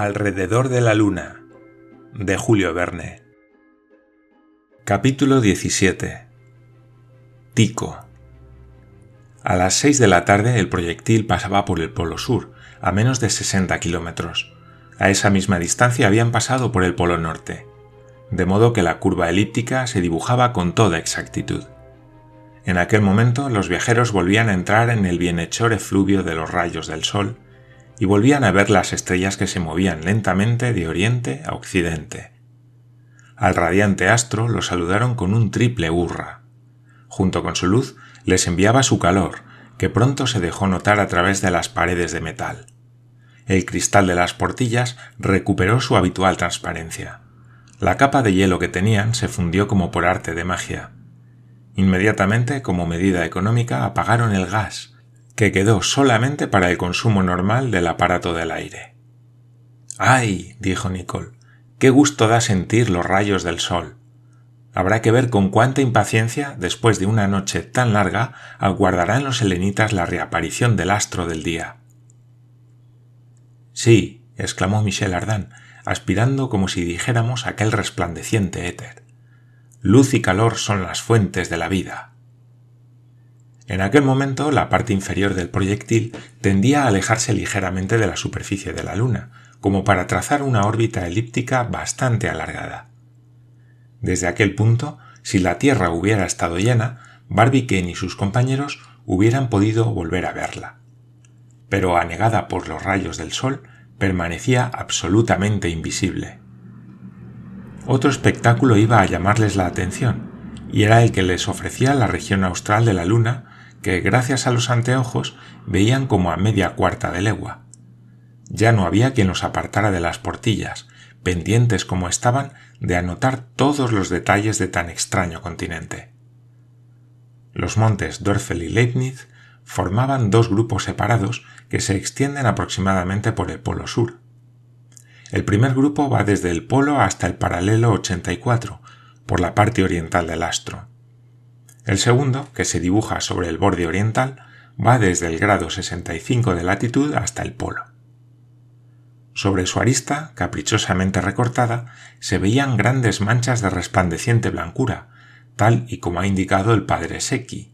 Alrededor de la Luna de Julio Verne Capítulo 17 Tico A las 6 de la tarde el proyectil pasaba por el Polo Sur, a menos de 60 kilómetros. A esa misma distancia habían pasado por el Polo Norte, de modo que la curva elíptica se dibujaba con toda exactitud. En aquel momento los viajeros volvían a entrar en el bienhechor efluvio de los rayos del sol, y volvían a ver las estrellas que se movían lentamente de oriente a occidente. Al radiante astro lo saludaron con un triple hurra. Junto con su luz les enviaba su calor, que pronto se dejó notar a través de las paredes de metal. El cristal de las portillas recuperó su habitual transparencia. La capa de hielo que tenían se fundió como por arte de magia. Inmediatamente, como medida económica, apagaron el gas, que quedó solamente para el consumo normal del aparato del aire. ¡Ay! dijo Nicole, qué gusto da sentir los rayos del sol. Habrá que ver con cuánta impaciencia, después de una noche tan larga, aguardarán los helenitas la reaparición del astro del día. Sí, exclamó Michel Ardan, aspirando como si dijéramos aquel resplandeciente éter. Luz y calor son las fuentes de la vida. En aquel momento la parte inferior del proyectil tendía a alejarse ligeramente de la superficie de la Luna, como para trazar una órbita elíptica bastante alargada. Desde aquel punto, si la Tierra hubiera estado llena, Barbicane y sus compañeros hubieran podido volver a verla. Pero anegada por los rayos del Sol, permanecía absolutamente invisible. Otro espectáculo iba a llamarles la atención, y era el que les ofrecía la región austral de la Luna que gracias a los anteojos veían como a media cuarta de legua. Ya no había quien los apartara de las portillas, pendientes como estaban de anotar todos los detalles de tan extraño continente. Los montes Dörfel y Leibniz formaban dos grupos separados que se extienden aproximadamente por el polo sur. El primer grupo va desde el polo hasta el paralelo 84, por la parte oriental del astro. El segundo, que se dibuja sobre el borde oriental, va desde el grado 65 de latitud hasta el polo. Sobre su arista, caprichosamente recortada, se veían grandes manchas de resplandeciente blancura, tal y como ha indicado el padre Secchi.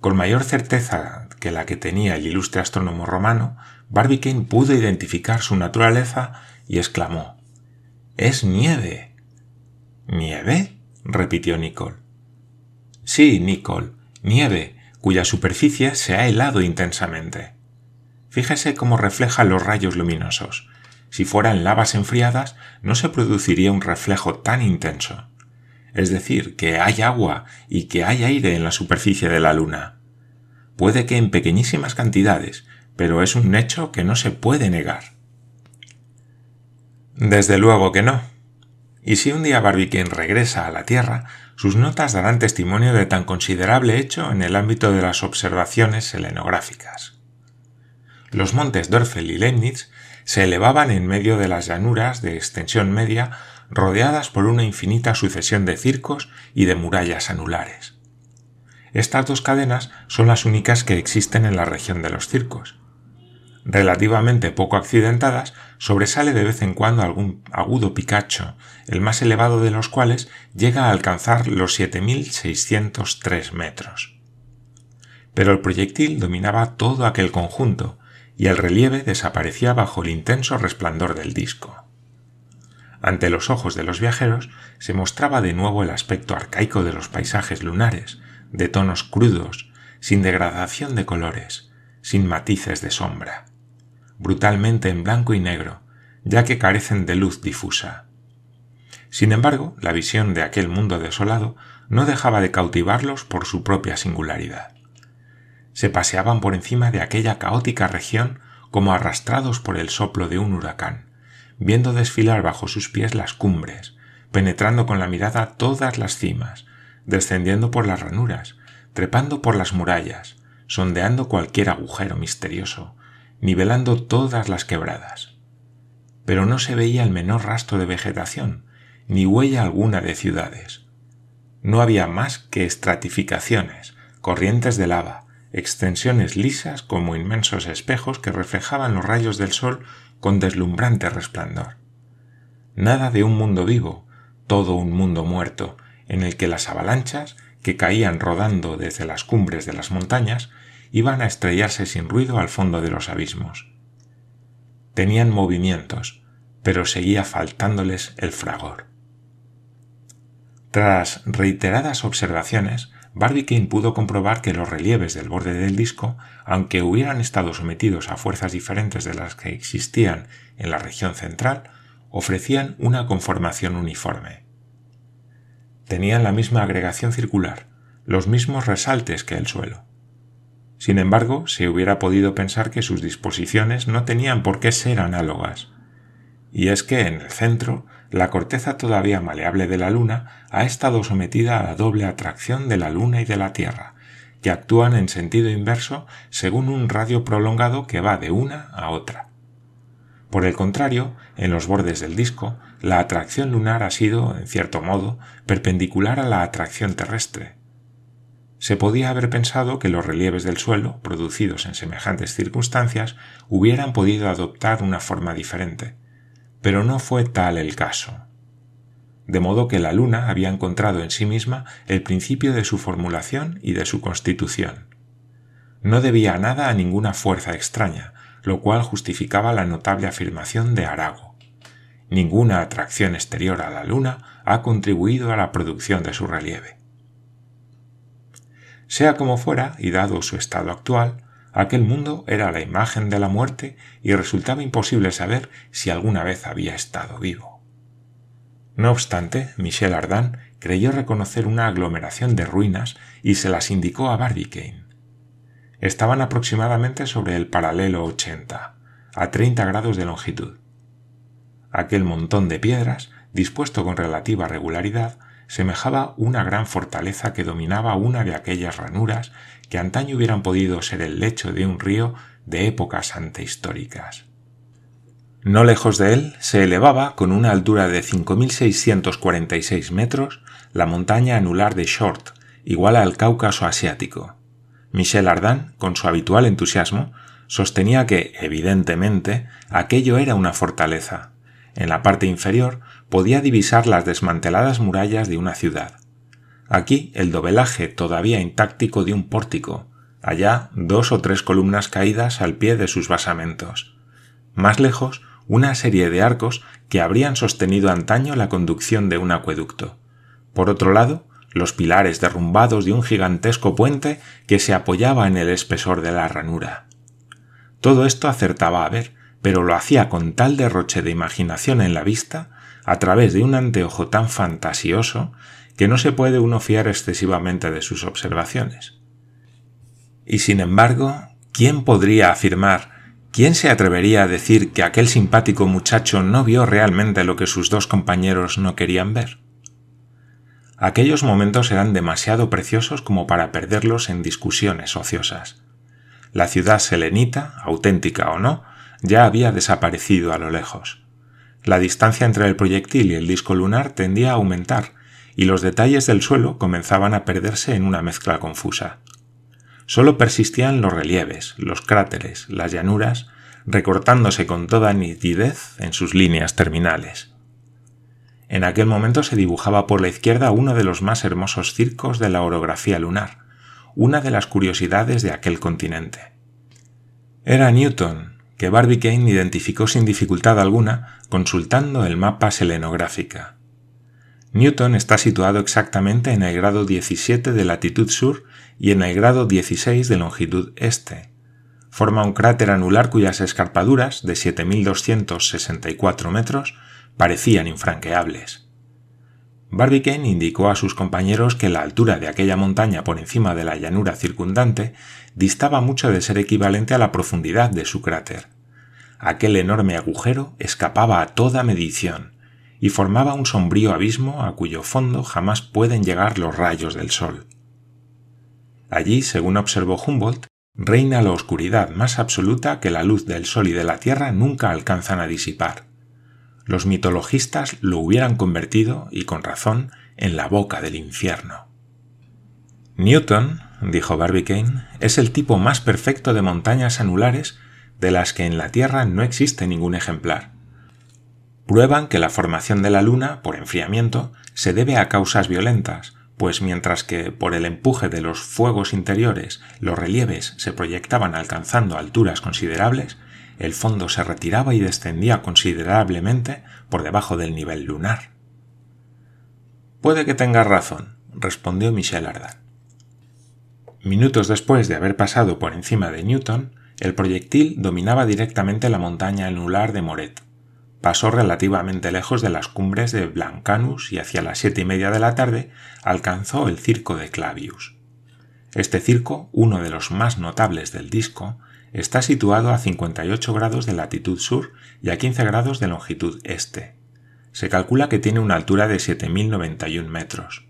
Con mayor certeza que la que tenía el ilustre astrónomo romano, Barbicane pudo identificar su naturaleza y exclamó Es nieve. ¿Nieve? repitió Nicole. Sí, Nicole, nieve, cuya superficie se ha helado intensamente. Fíjese cómo refleja los rayos luminosos. Si fueran lavas enfriadas, no se produciría un reflejo tan intenso. Es decir, que hay agua y que hay aire en la superficie de la Luna. Puede que en pequeñísimas cantidades, pero es un hecho que no se puede negar. Desde luego que no. Y si un día Barbicane regresa a la Tierra, sus notas darán testimonio de tan considerable hecho en el ámbito de las observaciones selenográficas. Los montes Dörfel y Leibniz se elevaban en medio de las llanuras de extensión media rodeadas por una infinita sucesión de circos y de murallas anulares. Estas dos cadenas son las únicas que existen en la región de los circos, relativamente poco accidentadas, sobresale de vez en cuando algún agudo picacho, el más elevado de los cuales llega a alcanzar los 7.603 metros. Pero el proyectil dominaba todo aquel conjunto, y el relieve desaparecía bajo el intenso resplandor del disco. Ante los ojos de los viajeros se mostraba de nuevo el aspecto arcaico de los paisajes lunares, de tonos crudos, sin degradación de colores, sin matices de sombra brutalmente en blanco y negro, ya que carecen de luz difusa. Sin embargo, la visión de aquel mundo desolado no dejaba de cautivarlos por su propia singularidad. Se paseaban por encima de aquella caótica región como arrastrados por el soplo de un huracán, viendo desfilar bajo sus pies las cumbres, penetrando con la mirada todas las cimas, descendiendo por las ranuras, trepando por las murallas, sondeando cualquier agujero misterioso, nivelando todas las quebradas. Pero no se veía el menor rastro de vegetación, ni huella alguna de ciudades. No había más que estratificaciones, corrientes de lava, extensiones lisas como inmensos espejos que reflejaban los rayos del sol con deslumbrante resplandor. Nada de un mundo vivo, todo un mundo muerto, en el que las avalanchas, que caían rodando desde las cumbres de las montañas, iban a estrellarse sin ruido al fondo de los abismos. Tenían movimientos, pero seguía faltándoles el fragor. Tras reiteradas observaciones, Barbicane pudo comprobar que los relieves del borde del disco, aunque hubieran estado sometidos a fuerzas diferentes de las que existían en la región central, ofrecían una conformación uniforme. Tenían la misma agregación circular, los mismos resaltes que el suelo. Sin embargo, se hubiera podido pensar que sus disposiciones no tenían por qué ser análogas. Y es que en el centro, la corteza todavía maleable de la Luna ha estado sometida a la doble atracción de la Luna y de la Tierra, que actúan en sentido inverso según un radio prolongado que va de una a otra. Por el contrario, en los bordes del disco, la atracción lunar ha sido, en cierto modo, perpendicular a la atracción terrestre. Se podía haber pensado que los relieves del suelo, producidos en semejantes circunstancias, hubieran podido adoptar una forma diferente, pero no fue tal el caso. De modo que la Luna había encontrado en sí misma el principio de su formulación y de su constitución. No debía nada a ninguna fuerza extraña, lo cual justificaba la notable afirmación de Arago. Ninguna atracción exterior a la Luna ha contribuido a la producción de su relieve. Sea como fuera, y dado su estado actual, aquel mundo era la imagen de la muerte y resultaba imposible saber si alguna vez había estado vivo. No obstante, Michel Ardan creyó reconocer una aglomeración de ruinas y se las indicó a Barbicane estaban aproximadamente sobre el paralelo 80, a 30 grados de longitud. Aquel montón de piedras, dispuesto con relativa regularidad, semejaba una gran fortaleza que dominaba una de aquellas ranuras que antaño hubieran podido ser el lecho de un río de épocas antehistóricas. No lejos de él se elevaba, con una altura de 5.646 metros, la montaña anular de Short, igual al Cáucaso asiático. Michel Ardan, con su habitual entusiasmo, sostenía que, evidentemente, aquello era una fortaleza. En la parte inferior podía divisar las desmanteladas murallas de una ciudad. Aquí el dobelaje todavía intáctico de un pórtico, allá dos o tres columnas caídas al pie de sus basamentos. Más lejos, una serie de arcos que habrían sostenido antaño la conducción de un acueducto. Por otro lado, los pilares derrumbados de un gigantesco puente que se apoyaba en el espesor de la ranura. Todo esto acertaba a ver, pero lo hacía con tal derroche de imaginación en la vista, a través de un anteojo tan fantasioso, que no se puede uno fiar excesivamente de sus observaciones. Y sin embargo, ¿quién podría afirmar, quién se atrevería a decir que aquel simpático muchacho no vio realmente lo que sus dos compañeros no querían ver? Aquellos momentos eran demasiado preciosos como para perderlos en discusiones ociosas. La ciudad selenita, auténtica o no, ya había desaparecido a lo lejos. La distancia entre el proyectil y el disco lunar tendía a aumentar, y los detalles del suelo comenzaban a perderse en una mezcla confusa. Solo persistían los relieves, los cráteres, las llanuras, recortándose con toda nitidez en sus líneas terminales. En aquel momento se dibujaba por la izquierda uno de los más hermosos circos de la orografía lunar, una de las curiosidades de aquel continente. Era Newton, que Barbicane identificó sin dificultad alguna consultando el mapa selenográfica. Newton está situado exactamente en el grado 17 de latitud sur y en el grado 16 de longitud este. Forma un cráter anular cuyas escarpaduras, de 7.264 metros, parecían infranqueables. Barbicane indicó a sus compañeros que la altura de aquella montaña por encima de la llanura circundante distaba mucho de ser equivalente a la profundidad de su cráter. Aquel enorme agujero escapaba a toda medición y formaba un sombrío abismo a cuyo fondo jamás pueden llegar los rayos del sol. Allí, según observó Humboldt, reina la oscuridad más absoluta que la luz del sol y de la tierra nunca alcanzan a disipar los mitologistas lo hubieran convertido, y con razón, en la boca del infierno. Newton, dijo Barbicane, es el tipo más perfecto de montañas anulares de las que en la Tierra no existe ningún ejemplar. Prueban que la formación de la Luna, por enfriamiento, se debe a causas violentas, pues mientras que por el empuje de los fuegos interiores los relieves se proyectaban alcanzando alturas considerables, el fondo se retiraba y descendía considerablemente por debajo del nivel lunar. Puede que tengas razón, respondió Michel Ardan. Minutos después de haber pasado por encima de Newton, el proyectil dominaba directamente la montaña anular de Moret. Pasó relativamente lejos de las cumbres de Blancanus y hacia las siete y media de la tarde alcanzó el circo de Clavius. Este circo, uno de los más notables del disco, está situado a 58 grados de latitud sur y a 15 grados de longitud este. Se calcula que tiene una altura de 7.091 metros.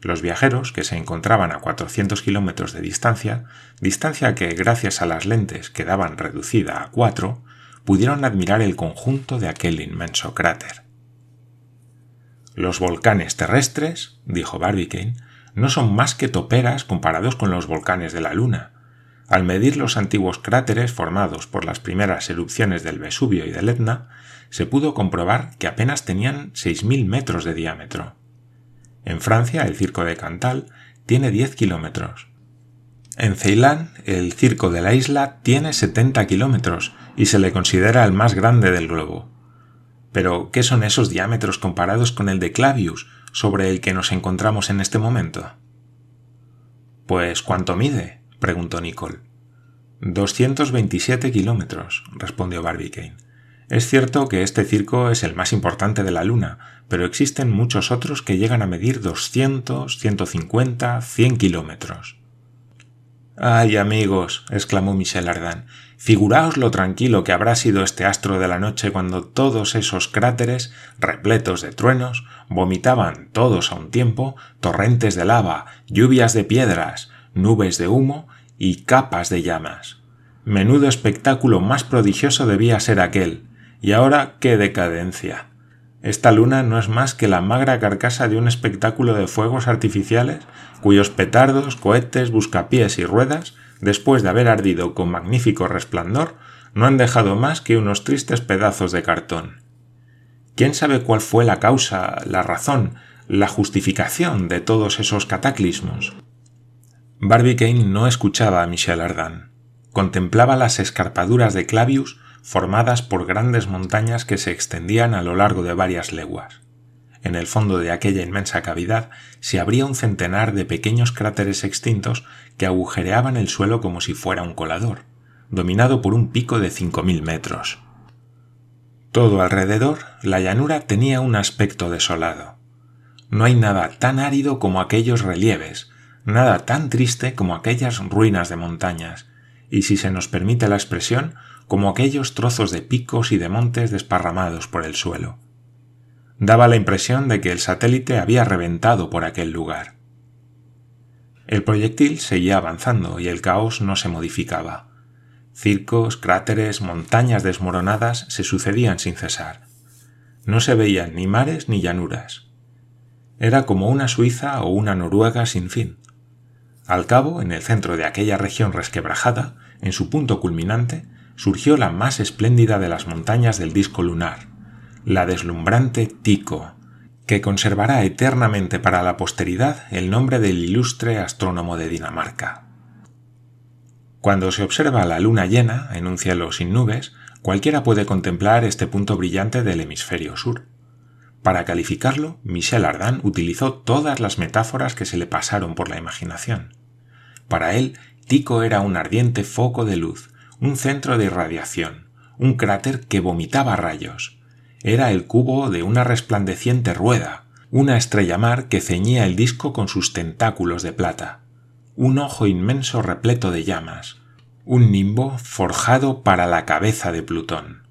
Los viajeros, que se encontraban a 400 kilómetros de distancia, distancia que gracias a las lentes quedaban reducida a 4, pudieron admirar el conjunto de aquel inmenso cráter. Los volcanes terrestres, dijo Barbicane, no son más que toperas comparados con los volcanes de la Luna. Al medir los antiguos cráteres formados por las primeras erupciones del Vesubio y del Etna, se pudo comprobar que apenas tenían 6.000 metros de diámetro. En Francia, el circo de Cantal tiene 10 kilómetros. En Ceilán, el circo de la isla tiene 70 kilómetros y se le considera el más grande del globo. Pero, ¿qué son esos diámetros comparados con el de Clavius, sobre el que nos encontramos en este momento? Pues, ¿cuánto mide? Preguntó Nicole. 227 kilómetros, respondió Barbicane. Es cierto que este circo es el más importante de la Luna, pero existen muchos otros que llegan a medir 200, 150, 100 kilómetros. Ay, amigos, exclamó Michel Ardan, figuraos lo tranquilo que habrá sido este astro de la noche cuando todos esos cráteres, repletos de truenos, vomitaban todos a un tiempo torrentes de lava, lluvias de piedras, nubes de humo y capas de llamas. Menudo espectáculo más prodigioso debía ser aquel, y ahora qué decadencia. Esta luna no es más que la magra carcasa de un espectáculo de fuegos artificiales cuyos petardos, cohetes, buscapiés y ruedas, después de haber ardido con magnífico resplandor, no han dejado más que unos tristes pedazos de cartón. ¿Quién sabe cuál fue la causa, la razón, la justificación de todos esos cataclismos? Barbicane no escuchaba a Michel Ardan. Contemplaba las escarpaduras de Clavius formadas por grandes montañas que se extendían a lo largo de varias leguas. En el fondo de aquella inmensa cavidad se abría un centenar de pequeños cráteres extintos que agujereaban el suelo como si fuera un colador, dominado por un pico de cinco mil metros. Todo alrededor, la llanura tenía un aspecto desolado. No hay nada tan árido como aquellos relieves, nada tan triste como aquellas ruinas de montañas, y si se nos permite la expresión, como aquellos trozos de picos y de montes desparramados por el suelo. Daba la impresión de que el satélite había reventado por aquel lugar. El proyectil seguía avanzando y el caos no se modificaba. Circos, cráteres, montañas desmoronadas se sucedían sin cesar. No se veían ni mares ni llanuras. Era como una Suiza o una Noruega sin fin. Al cabo, en el centro de aquella región resquebrajada, en su punto culminante, surgió la más espléndida de las montañas del disco lunar, la deslumbrante Tico, que conservará eternamente para la posteridad el nombre del ilustre astrónomo de Dinamarca. Cuando se observa la luna llena en un cielo sin nubes, cualquiera puede contemplar este punto brillante del hemisferio sur. Para calificarlo, Michel Ardan utilizó todas las metáforas que se le pasaron por la imaginación. Para él, Tico era un ardiente foco de luz, un centro de irradiación, un cráter que vomitaba rayos. Era el cubo de una resplandeciente rueda, una estrella mar que ceñía el disco con sus tentáculos de plata, un ojo inmenso repleto de llamas, un nimbo forjado para la cabeza de Plutón.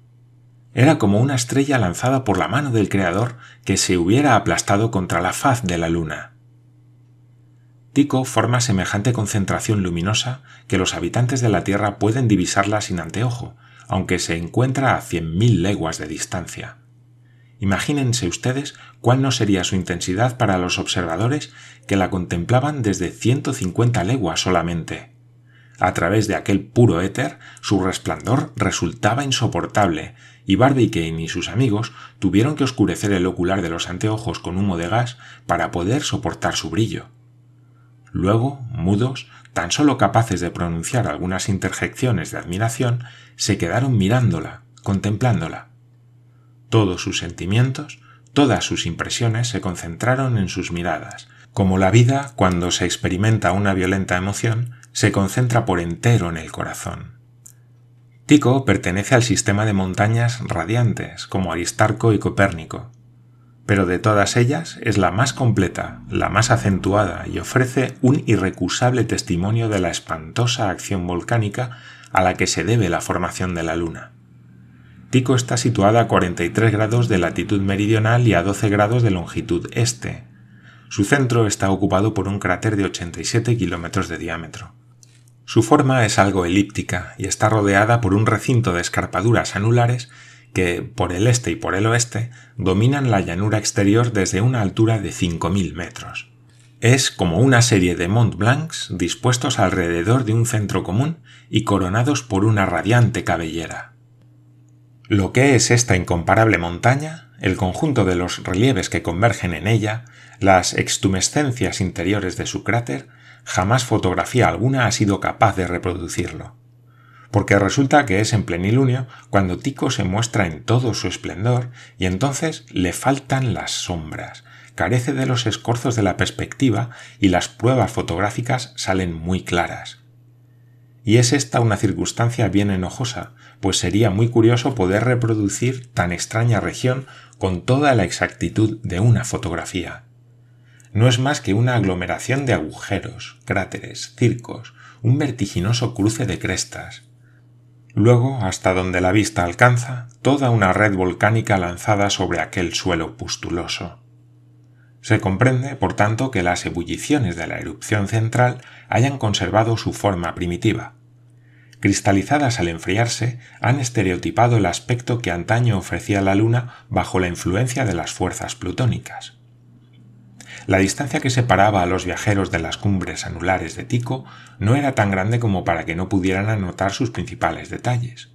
Era como una estrella lanzada por la mano del Creador que se hubiera aplastado contra la faz de la luna. Tico forma semejante concentración luminosa que los habitantes de la Tierra pueden divisarla sin anteojo, aunque se encuentra a cien mil leguas de distancia. Imagínense ustedes cuál no sería su intensidad para los observadores que la contemplaban desde 150 leguas solamente. A través de aquel puro éter, su resplandor resultaba insoportable, y Barbicane y sus amigos tuvieron que oscurecer el ocular de los anteojos con humo de gas para poder soportar su brillo. Luego, mudos, tan solo capaces de pronunciar algunas interjecciones de admiración, se quedaron mirándola, contemplándola. Todos sus sentimientos, todas sus impresiones se concentraron en sus miradas, como la vida, cuando se experimenta una violenta emoción, se concentra por entero en el corazón. Tico pertenece al sistema de montañas radiantes, como Aristarco y Copérnico, pero de todas ellas es la más completa, la más acentuada y ofrece un irrecusable testimonio de la espantosa acción volcánica a la que se debe la formación de la Luna. Tico está situada a 43 grados de latitud meridional y a 12 grados de longitud este. Su centro está ocupado por un cráter de 87 kilómetros de diámetro. Su forma es algo elíptica y está rodeada por un recinto de escarpaduras anulares que, por el este y por el oeste, dominan la llanura exterior desde una altura de 5.000 metros. Es como una serie de Mont Blancs dispuestos alrededor de un centro común y coronados por una radiante cabellera. Lo que es esta incomparable montaña, el conjunto de los relieves que convergen en ella, las extumescencias interiores de su cráter, jamás fotografía alguna ha sido capaz de reproducirlo. Porque resulta que es en plenilunio cuando Tico se muestra en todo su esplendor y entonces le faltan las sombras, carece de los escorzos de la perspectiva y las pruebas fotográficas salen muy claras. Y es esta una circunstancia bien enojosa, pues sería muy curioso poder reproducir tan extraña región con toda la exactitud de una fotografía no es más que una aglomeración de agujeros, cráteres, circos, un vertiginoso cruce de crestas. Luego, hasta donde la vista alcanza, toda una red volcánica lanzada sobre aquel suelo pustuloso. Se comprende, por tanto, que las ebulliciones de la erupción central hayan conservado su forma primitiva. Cristalizadas al enfriarse, han estereotipado el aspecto que antaño ofrecía la Luna bajo la influencia de las fuerzas plutónicas. La distancia que separaba a los viajeros de las cumbres anulares de Tico no era tan grande como para que no pudieran anotar sus principales detalles.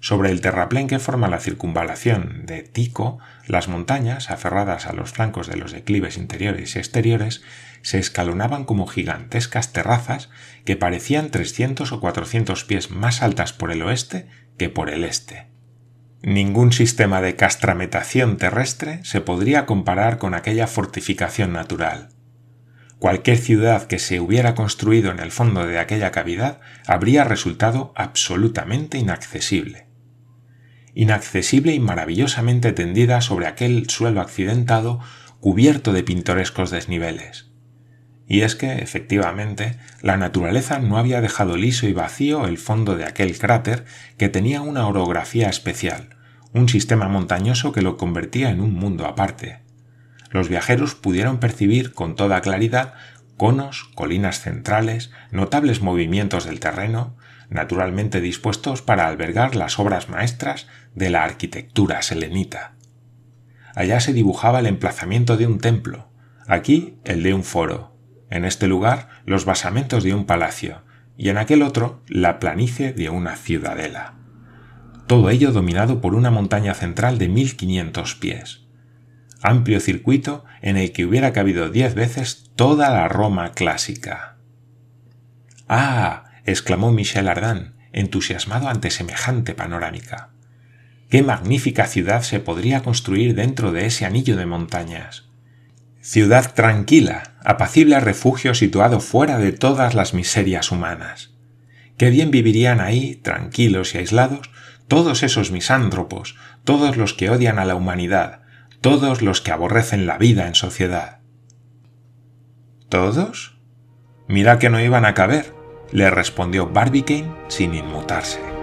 Sobre el terraplén que forma la circunvalación de Tico, las montañas, aferradas a los flancos de los declives interiores y exteriores, se escalonaban como gigantescas terrazas que parecían 300 o 400 pies más altas por el oeste que por el este. Ningún sistema de castrametación terrestre se podría comparar con aquella fortificación natural. Cualquier ciudad que se hubiera construido en el fondo de aquella cavidad habría resultado absolutamente inaccesible. Inaccesible y maravillosamente tendida sobre aquel suelo accidentado cubierto de pintorescos desniveles. Y es que, efectivamente, la naturaleza no había dejado liso y vacío el fondo de aquel cráter que tenía una orografía especial, un sistema montañoso que lo convertía en un mundo aparte. Los viajeros pudieron percibir con toda claridad conos, colinas centrales, notables movimientos del terreno, naturalmente dispuestos para albergar las obras maestras de la arquitectura selenita. Allá se dibujaba el emplazamiento de un templo, aquí el de un foro, en este lugar los basamentos de un palacio, y en aquel otro la planicie de una ciudadela todo ello dominado por una montaña central de 1500 pies. Amplio circuito en el que hubiera cabido diez veces toda la Roma clásica. ¡Ah! exclamó Michel Ardan, entusiasmado ante semejante panorámica. ¡Qué magnífica ciudad se podría construir dentro de ese anillo de montañas! Ciudad tranquila, apacible refugio situado fuera de todas las miserias humanas. Qué bien vivirían ahí, tranquilos y aislados, todos esos misántropos, todos los que odian a la humanidad, todos los que aborrecen la vida en sociedad. ¿Todos? Mira que no iban a caber, le respondió Barbicane sin inmutarse.